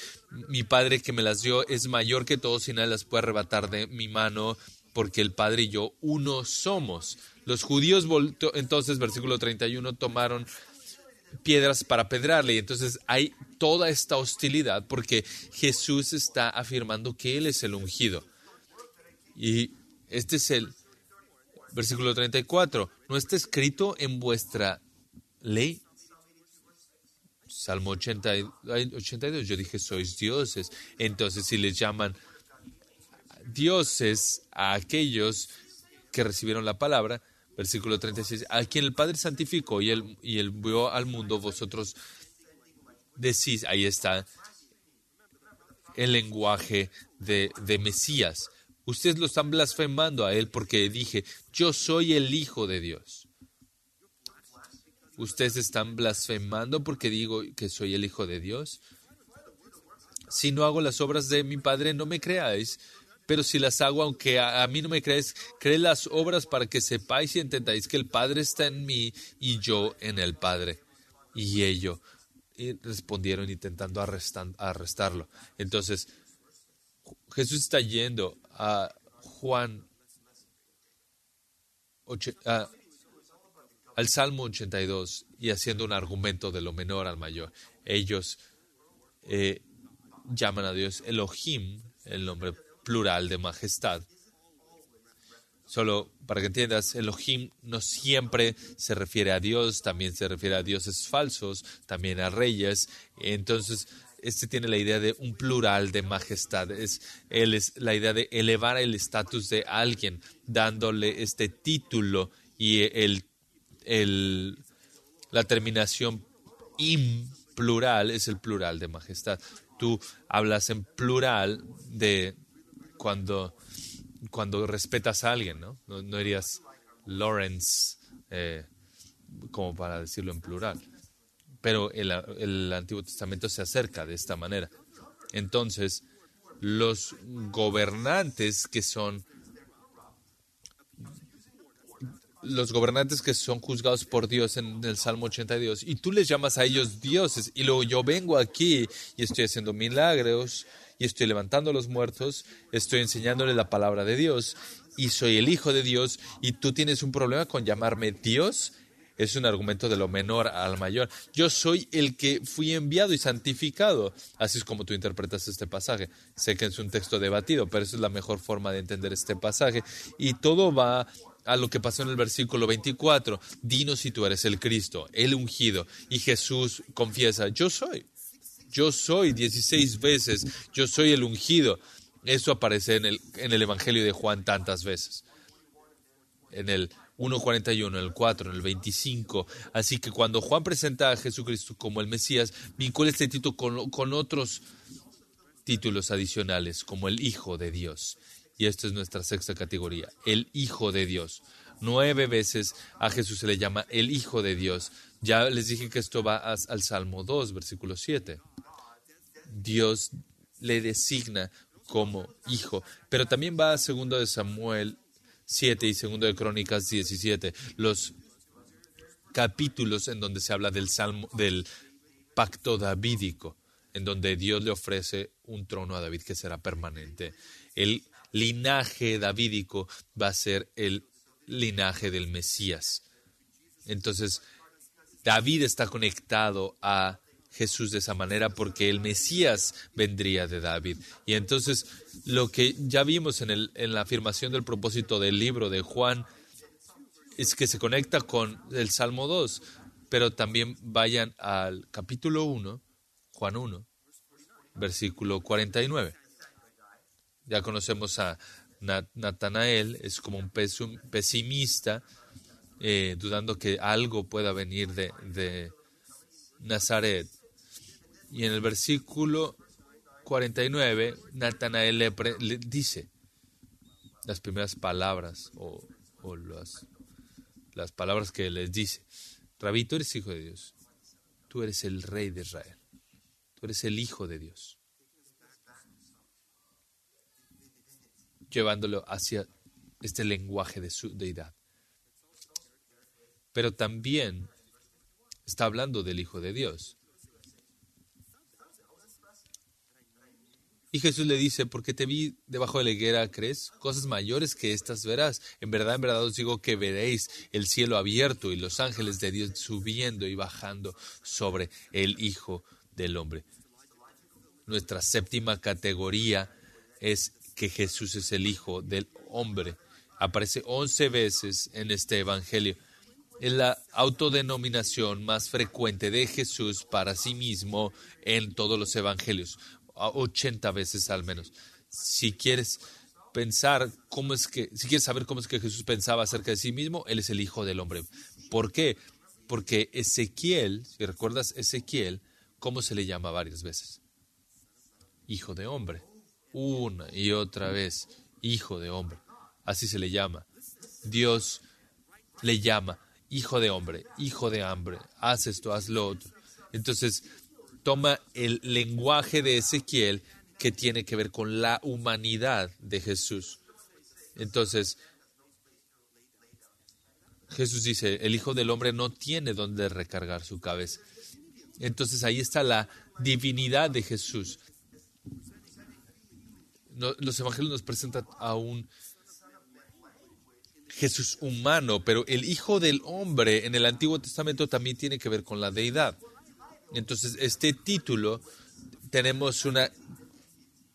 Mi Padre que me las dio es mayor que todos y nadie las puede arrebatar de mi mano porque el Padre y yo uno somos. Los judíos, entonces, versículo 31, tomaron piedras para pedrarle. Y entonces hay toda esta hostilidad porque Jesús está afirmando que Él es el ungido. Y este es el versículo 34. ¿No está escrito en vuestra ley? Salmo 82. Yo dije, sois dioses. Entonces, si les llaman dioses a aquellos que recibieron la palabra, versículo 36, a quien el Padre santificó y él, y él vio al mundo, vosotros decís, ahí está el lenguaje de, de Mesías. Ustedes lo están blasfemando a él porque dije, yo soy el Hijo de Dios. Ustedes están blasfemando porque digo que soy el Hijo de Dios. Si no hago las obras de mi Padre, no me creáis pero si las hago, aunque a, mí no me crees, cree las obras para que sepáis y entendáis que el Padre está en mí y yo en el Padre. Y ellos respondieron intentando arrestarlo. Entonces, Jesús está yendo a Juan, al Salmo 82 y haciendo un argumento de lo menor al mayor. Ellos eh, llaman a Dios Elohim, el nombre plural de majestad. Solo para que entiendas, Elohim no siempre se refiere a Dios, también se refiere a dioses falsos, también a reyes. Entonces, este tiene la idea de un plural de majestad. Es, él es la idea de elevar el estatus de alguien, dándole este título y el, el, la terminación im plural es el plural de majestad. Tú hablas en plural de cuando, cuando respetas a alguien, ¿no? No, no dirías Lawrence eh, como para decirlo en plural. Pero el, el Antiguo Testamento se acerca de esta manera. Entonces, los gobernantes que son los gobernantes que son juzgados por Dios en el Salmo 82, y tú les llamas a ellos dioses, y luego yo vengo aquí y estoy haciendo milagros, y estoy levantando a los muertos, estoy enseñándole la palabra de Dios, y soy el Hijo de Dios, y tú tienes un problema con llamarme Dios, es un argumento de lo menor al mayor. Yo soy el que fui enviado y santificado. Así es como tú interpretas este pasaje. Sé que es un texto debatido, pero esa es la mejor forma de entender este pasaje. Y todo va a lo que pasó en el versículo 24. Dinos si tú eres el Cristo, el ungido. Y Jesús confiesa, yo soy. Yo soy 16 veces, yo soy el ungido. Eso aparece en el, en el Evangelio de Juan tantas veces. En el 1.41, en el 4, en el 25. Así que cuando Juan presenta a Jesucristo como el Mesías, vincula este título con, con otros títulos adicionales, como el Hijo de Dios. Y esta es nuestra sexta categoría, el Hijo de Dios. Nueve veces a Jesús se le llama el Hijo de Dios. Ya les dije que esto va al Salmo 2, versículo 7. Dios le designa como hijo, pero también va a 2 de Samuel 7 y 2 de Crónicas 17, los capítulos en donde se habla del salmo del pacto davídico, en donde Dios le ofrece un trono a David que será permanente. El linaje davídico va a ser el linaje del Mesías. Entonces, David está conectado a Jesús de esa manera porque el Mesías vendría de David. Y entonces lo que ya vimos en, el, en la afirmación del propósito del libro de Juan es que se conecta con el Salmo 2, pero también vayan al capítulo 1, Juan 1, versículo 49. Ya conocemos a Natanael, es como un pesimista, eh, dudando que algo pueda venir de, de Nazaret. Y en el versículo 49, Natanael le, dice las primeras palabras o, las, las palabras que les dice. Rabí, tú eres hijo de Dios. Tú eres el rey de Israel. Tú eres el hijo de Dios. Llevándolo hacia este lenguaje de su deidad. Pero también está hablando del Hijo de Dios. Y Jesús le dice, porque te vi debajo de la higuera, ¿crees? Cosas mayores que estas verás. En verdad, en verdad os digo que veréis el cielo abierto y los ángeles de Dios subiendo y bajando sobre el Hijo del Hombre. Nuestra séptima categoría es que Jesús es el Hijo del Hombre. Aparece once veces en este Evangelio. Es la autodenominación más frecuente de Jesús para sí mismo en todos los Evangelios. 80 veces al menos. Si quieres pensar cómo es que, si quieres saber cómo es que Jesús pensaba acerca de sí mismo, Él es el Hijo del Hombre. ¿Por qué? Porque Ezequiel, si recuerdas Ezequiel, ¿cómo se le llama varias veces? Hijo de hombre. Una y otra vez, Hijo de hombre. Así se le llama. Dios le llama Hijo de hombre, Hijo de hambre. Haz esto, haz lo otro. Entonces, toma el lenguaje de Ezequiel que tiene que ver con la humanidad de Jesús. Entonces, Jesús dice, el Hijo del Hombre no tiene donde recargar su cabeza. Entonces ahí está la divinidad de Jesús. los evangelios nos presentan a un Jesús humano, pero el Hijo del Hombre en el Antiguo Testamento también tiene que ver con la deidad. Entonces, este título tenemos una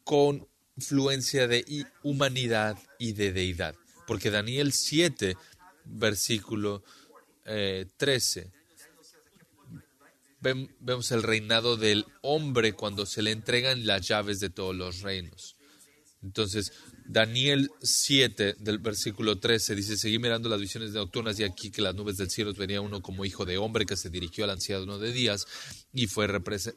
confluencia de humanidad y de deidad, porque Daniel 7, versículo 13, eh, vemos el reinado del hombre cuando se le entregan las llaves de todos los reinos. Entonces, Daniel 7, del versículo 13, dice, seguí mirando las visiones nocturnas y aquí que las nubes del cielo venía uno como hijo de hombre que se dirigió al anciano de días y fue,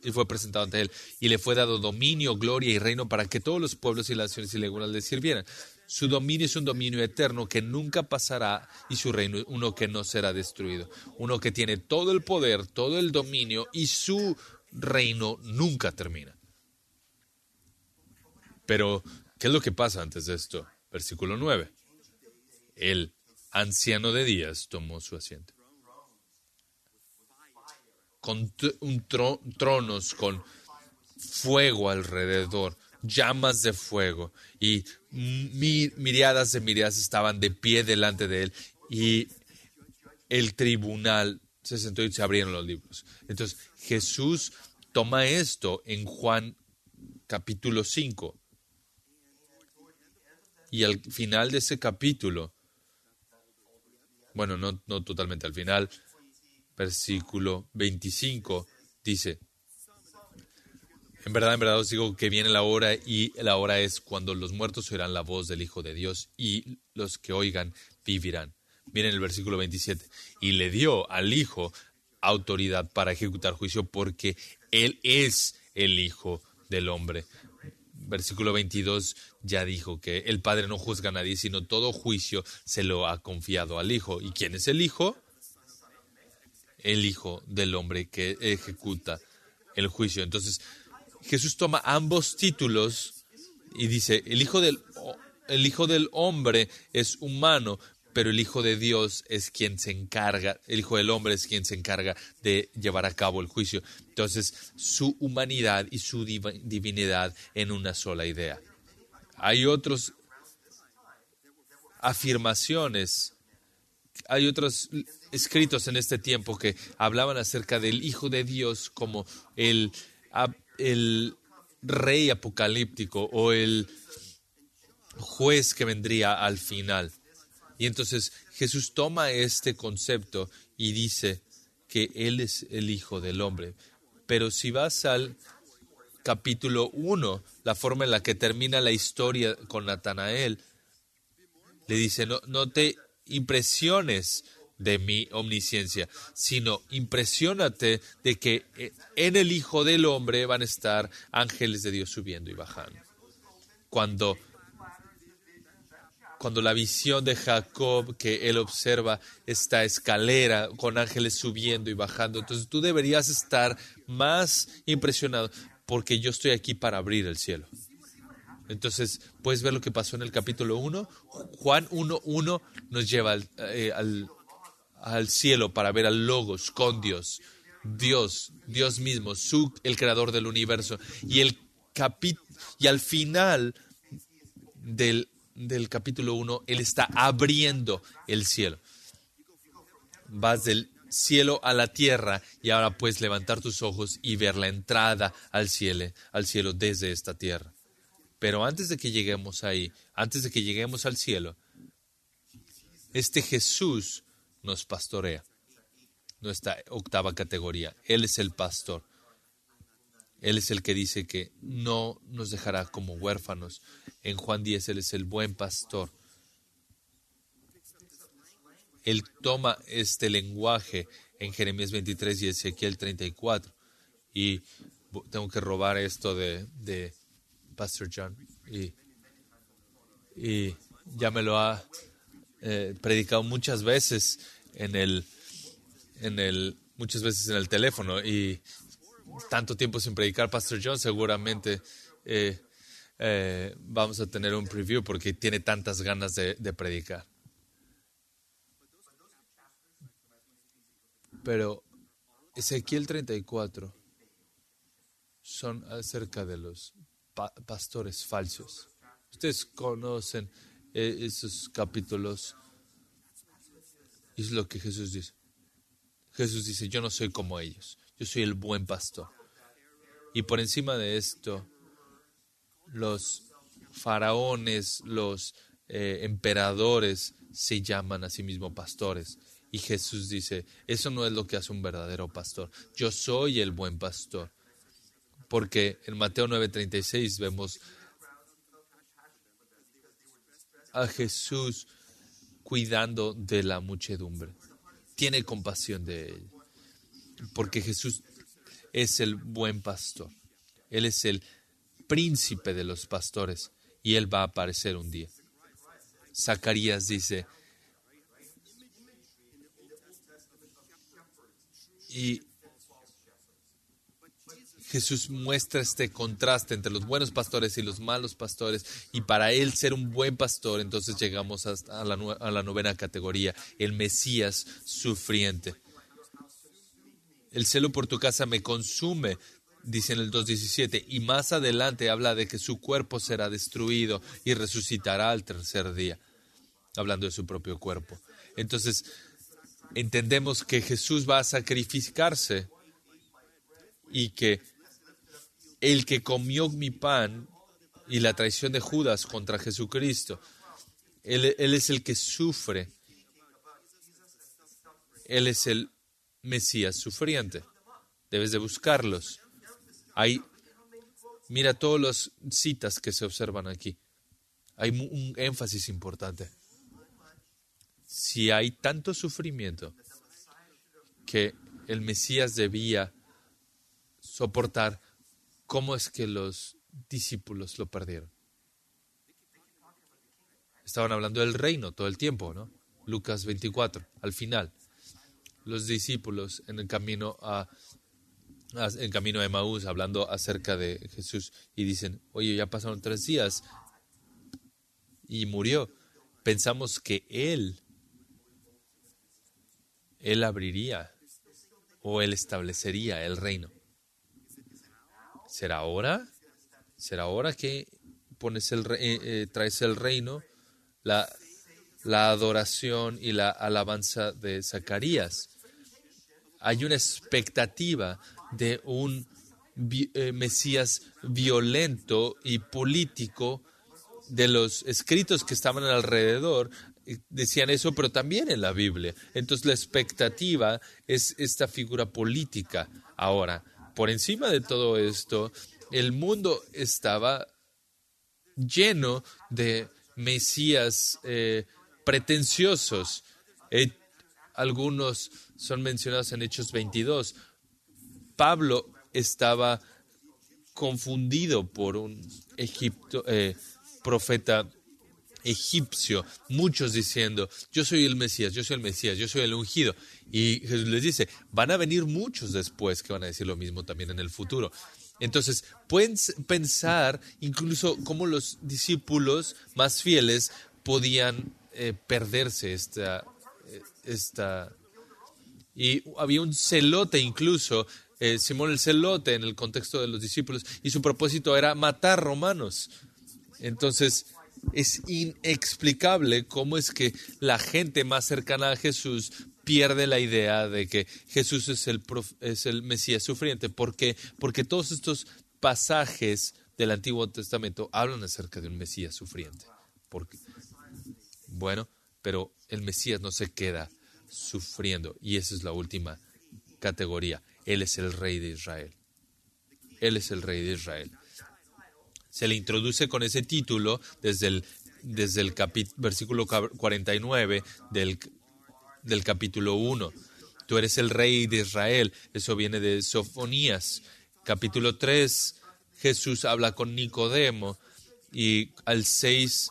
y fue presentado ante él. Y le fue dado dominio, gloria y reino para que todos los pueblos y las naciones y legunas le sirvieran. Su dominio es un dominio eterno que nunca pasará y su reino uno que no será destruido. Uno que tiene todo el poder, todo el dominio y su reino nunca termina. Pero ¿Qué es lo que pasa antes de esto? Versículo 9. El anciano de días tomó su asiento. Con un tronos con fuego alrededor, llamas de fuego, y miriadas de miriadas estaban de pie delante de él, y el tribunal se sentó y se abrieron los libros. Entonces Jesús toma esto en Juan capítulo 5. Y al final de ese capítulo, bueno, no, no totalmente al final, versículo 25, dice, en verdad, en verdad os digo que viene la hora y la hora es cuando los muertos oirán la voz del Hijo de Dios y los que oigan vivirán. Miren el versículo 27. Y le dio al Hijo autoridad para ejecutar juicio porque Él es el Hijo del Hombre. Versículo 22 ya dijo que el Padre no juzga a nadie, sino todo juicio se lo ha confiado al Hijo. ¿Y quién es el Hijo? El Hijo del Hombre que ejecuta el juicio. Entonces, Jesús toma ambos títulos y dice, el Hijo del, el hijo del Hombre es humano, pero el Hijo de Dios es quien se encarga, el Hijo del Hombre es quien se encarga de llevar a cabo el juicio. Entonces, su humanidad y su divinidad en una sola idea. Hay otras afirmaciones, hay otros escritos en este tiempo que hablaban acerca del Hijo de Dios como el, el rey apocalíptico o el juez que vendría al final. Y entonces Jesús toma este concepto y dice que Él es el Hijo del Hombre. Pero si vas al capítulo 1, la forma en la que termina la historia con Natanael, le dice, no, no te impresiones de mi omnisciencia, sino impresiónate de que eh, en el Hijo del Hombre van a estar ángeles de Dios subiendo y bajando. Cuando cuando la visión de Jacob que él observa esta escalera con ángeles subiendo y bajando. Entonces tú deberías estar más impresionado porque yo estoy aquí para abrir el cielo. Entonces, puedes ver lo que pasó en el capítulo 1. Juan 1.1 nos lleva eh, al, al, cielo para ver al Logos con Dios. Dios, Dios mismo, su, el creador del universo. Y, el y al final del del capítulo 1, Él está abriendo el cielo. Vas del cielo a la tierra y ahora puedes levantar tus ojos y ver la entrada al cielo, al cielo desde esta tierra. Pero antes de que lleguemos ahí, antes de que lleguemos al cielo, este Jesús nos pastorea, nuestra octava categoría. Él es el pastor. Él es el que dice que no nos dejará como huérfanos. En Juan 10 Él es el buen pastor. Él toma este lenguaje en Jeremías 23 y Ezequiel 34. Y tengo que robar esto de, de Pastor John. Y, y, ya me lo ha eh, predicado muchas veces en el, en el, muchas veces en el teléfono. Y tanto tiempo sin predicar Pastor John, seguramente eh, eh, vamos a tener un preview porque tiene tantas ganas de, predicar. Pero Ezequiel 34 son acerca de los pastores falsos. Ustedes conocen eh, esos capítulos. Es lo que Jesús dice. Jesús dice, yo no soy como ellos. Yo soy el buen pastor. Y por encima de esto, los faraones, los eh, emperadores se llaman a sí mismos pastores. Y Jesús dice, eso no es lo que hace un verdadero pastor. Yo soy el buen pastor. Porque en Mateo 9:36 vemos a Jesús cuidando de la muchedumbre. Tiene compasión de él porque Jesús es el buen pastor. Él es el príncipe de los pastores y Él va a aparecer un día. Zacarías dice, y Jesús muestra este contraste entre los buenos pastores y los malos pastores, y para Él ser un buen pastor, entonces llegamos a la, a la novena categoría, el Mesías sufriente el celo por tu casa me consume, dice en el 2.17, y más adelante habla de que su cuerpo será destruido y resucitará al tercer día, hablando de su propio cuerpo. Entonces, entendemos que Jesús va a sacrificarse y que el que comió mi pan y la traición de Judas contra Jesucristo, él, él es el que sufre. Él es el Mesías sufriente. Debes de buscarlos. Hay, mira todas las citas que se observan aquí. Hay un énfasis importante. Si hay tanto sufrimiento que el Mesías debía soportar, ¿cómo es que los discípulos lo perdieron? Estaban hablando del reino todo el tiempo, ¿no? Lucas 24, al final. Los discípulos en el camino a, en camino a Emaús hablando acerca de Jesús y dicen, oye, ya pasaron tres días y murió. Pensamos que Él, Él abriría o Él establecería el reino. ¿Será ahora? ¿Será ahora que pones el, eh, eh, traes el reino, la, la adoración y la alabanza de Zacarías? Hay una expectativa de un eh, Mesías violento y político de los escritos que estaban alrededor decían eso, pero también en la Biblia. Entonces la expectativa es esta figura política. Ahora, por encima de todo esto, el mundo estaba lleno de mesías eh, pretenciosos. Eh, algunos son mencionados en Hechos 22. Pablo estaba confundido por un Egipto, eh, profeta egipcio, muchos diciendo, yo soy el Mesías, yo soy el Mesías, yo soy el ungido. Y Jesús les dice, van a venir muchos después que van a decir lo mismo también en el futuro. Entonces, pueden pensar incluso cómo los discípulos más fieles podían eh, perderse esta, eh, esta... Y había un celote incluso, eh, Simón el celote en el contexto de los discípulos, y su propósito era matar romanos. Entonces, es inexplicable cómo es que la gente más cercana a Jesús pierde la idea de que Jesús es el, es el Mesías sufriente. ¿Por qué? Porque todos estos pasajes del Antiguo Testamento hablan acerca de un Mesías sufriente. Porque, bueno, pero el Mesías no se queda sufriendo y esa es la última categoría. Él es el rey de Israel. Él es el rey de Israel se le introduce con ese título desde el, desde el versículo 49 del, del capítulo 1. Tú eres el rey de Israel. Eso viene de Sofonías. Capítulo 3, Jesús habla con Nicodemo y al 6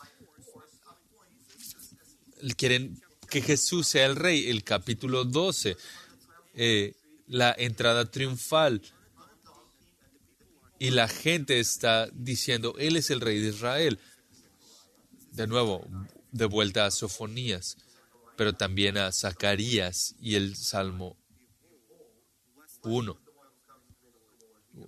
quieren que Jesús sea el rey. El capítulo 12, eh, la entrada triunfal y la gente está diciendo, Él es el rey de Israel. De nuevo, de vuelta a Sofonías, pero también a Zacarías y el Salmo 1.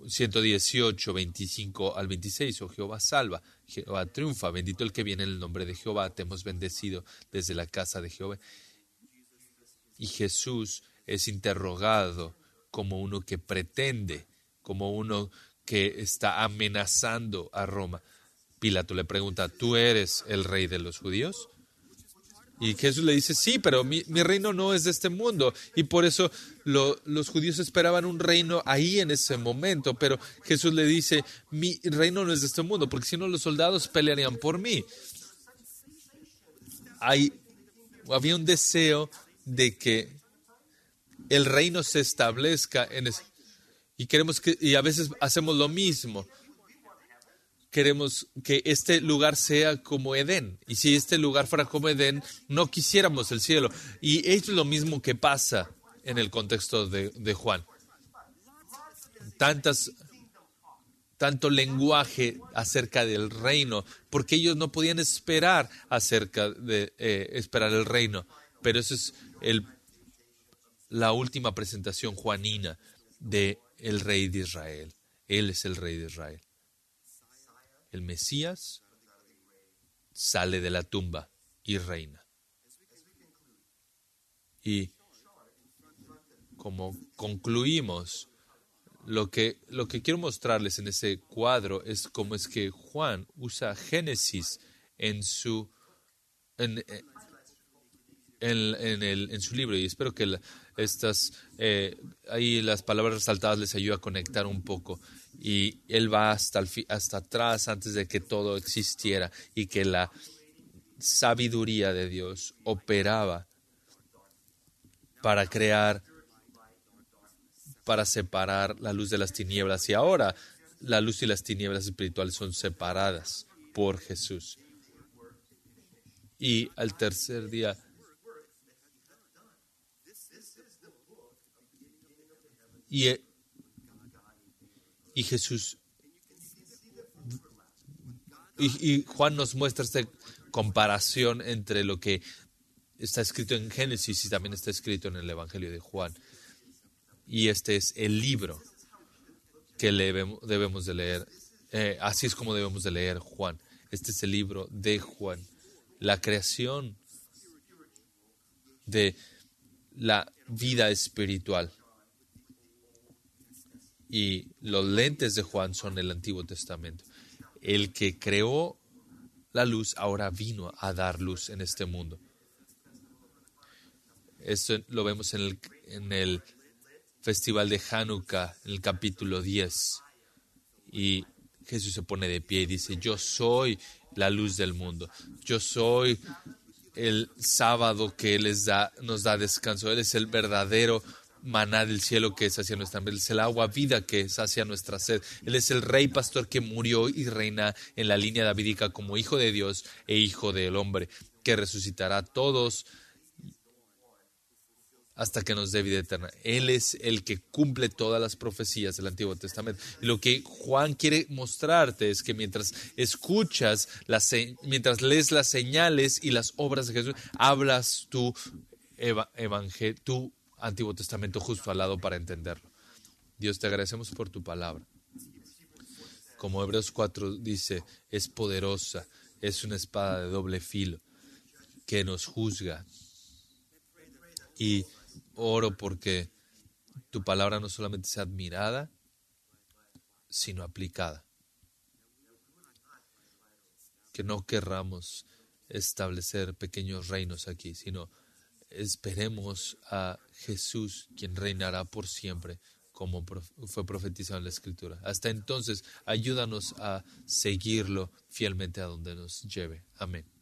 118, 25 al 26, oh Jehová salva, Jehová triunfa, bendito el que viene en el nombre de Jehová, te hemos bendecido desde la casa de Jehová. Y Jesús es interrogado como uno que pretende, como uno que está amenazando a Roma. Pilato le pregunta, ¿tú eres el rey de los judíos? Y Jesús le dice, sí, pero mi, reino no es de este mundo. Y por eso los judíos esperaban un reino ahí en ese momento. Pero Jesús le dice, mi reino no es de este mundo, porque si no los soldados pelearían por mí. Hay, había un deseo de que el reino se establezca en y queremos que, y a veces hacemos lo mismo. Queremos que este lugar sea como Edén. Y si este lugar fuera como Edén, no quisiéramos el cielo. Y es lo mismo que pasa en el contexto de, Juan. Tantas, tanto lenguaje acerca del reino, porque ellos no podían esperar acerca de eh, esperar el reino. Pero eso es la última presentación juanina de el rey de Israel. Él es el rey de Israel. El Mesías sale de la tumba y reina. Y como concluimos, lo que, lo que quiero mostrarles en ese cuadro es cómo es que Juan usa Génesis en su, en, en, el, en su libro y espero que estas eh, ahí las palabras resaltadas les ayude a conectar un poco y él va hasta, el, hasta atrás antes de que todo existiera y que la sabiduría de Dios operaba para crear para separar la luz de las tinieblas. Y ahora la luz y las tinieblas espirituales son separadas por Jesús. Y al tercer día y, y Jesús y, y, Juan nos muestra esta comparación entre lo que está escrito en Génesis y también está escrito en el Evangelio de Juan y este es el libro que debemos de leer. Eh, así es como debemos de leer Juan. Este es el libro de Juan. La creación de la vida espiritual. Y los lentes de Juan son el Antiguo Testamento. El que creó la luz ahora vino a dar luz en este mundo. Esto lo vemos en el, festival de Hanukkah, en el capítulo 10. Y Jesús se pone de pie y dice, yo soy la luz del mundo, yo soy el sábado que les da, nos da descanso, Él es el verdadero maná del cielo que es hacia nuestra Él es el agua vida que es hacia nuestra sed, Él es el rey pastor que murió y reina en la línea davídica como hijo de Dios e hijo del hombre, que resucitará a todos hasta que nos dé vida eterna. Él es el que cumple todas las profecías del Antiguo Testamento. Y lo que Juan quiere mostrarte es que mientras escuchas, las, mientras lees las señales y las obras de Jesús, hablas tu, evangelio, tu Antiguo Testamento justo al lado para entenderlo. Dios, te agradecemos por tu palabra. Como Hebreos 4 dice, es poderosa, es una espada de doble filo que nos juzga. Y Oro porque tu palabra no solamente sea admirada, sino aplicada. Que no querramos establecer pequeños reinos aquí, sino esperemos a Jesús, quien reinará por siempre, como fue profetizado en la Escritura. Hasta entonces, ayúdanos a seguirlo fielmente a donde nos lleve. Amén.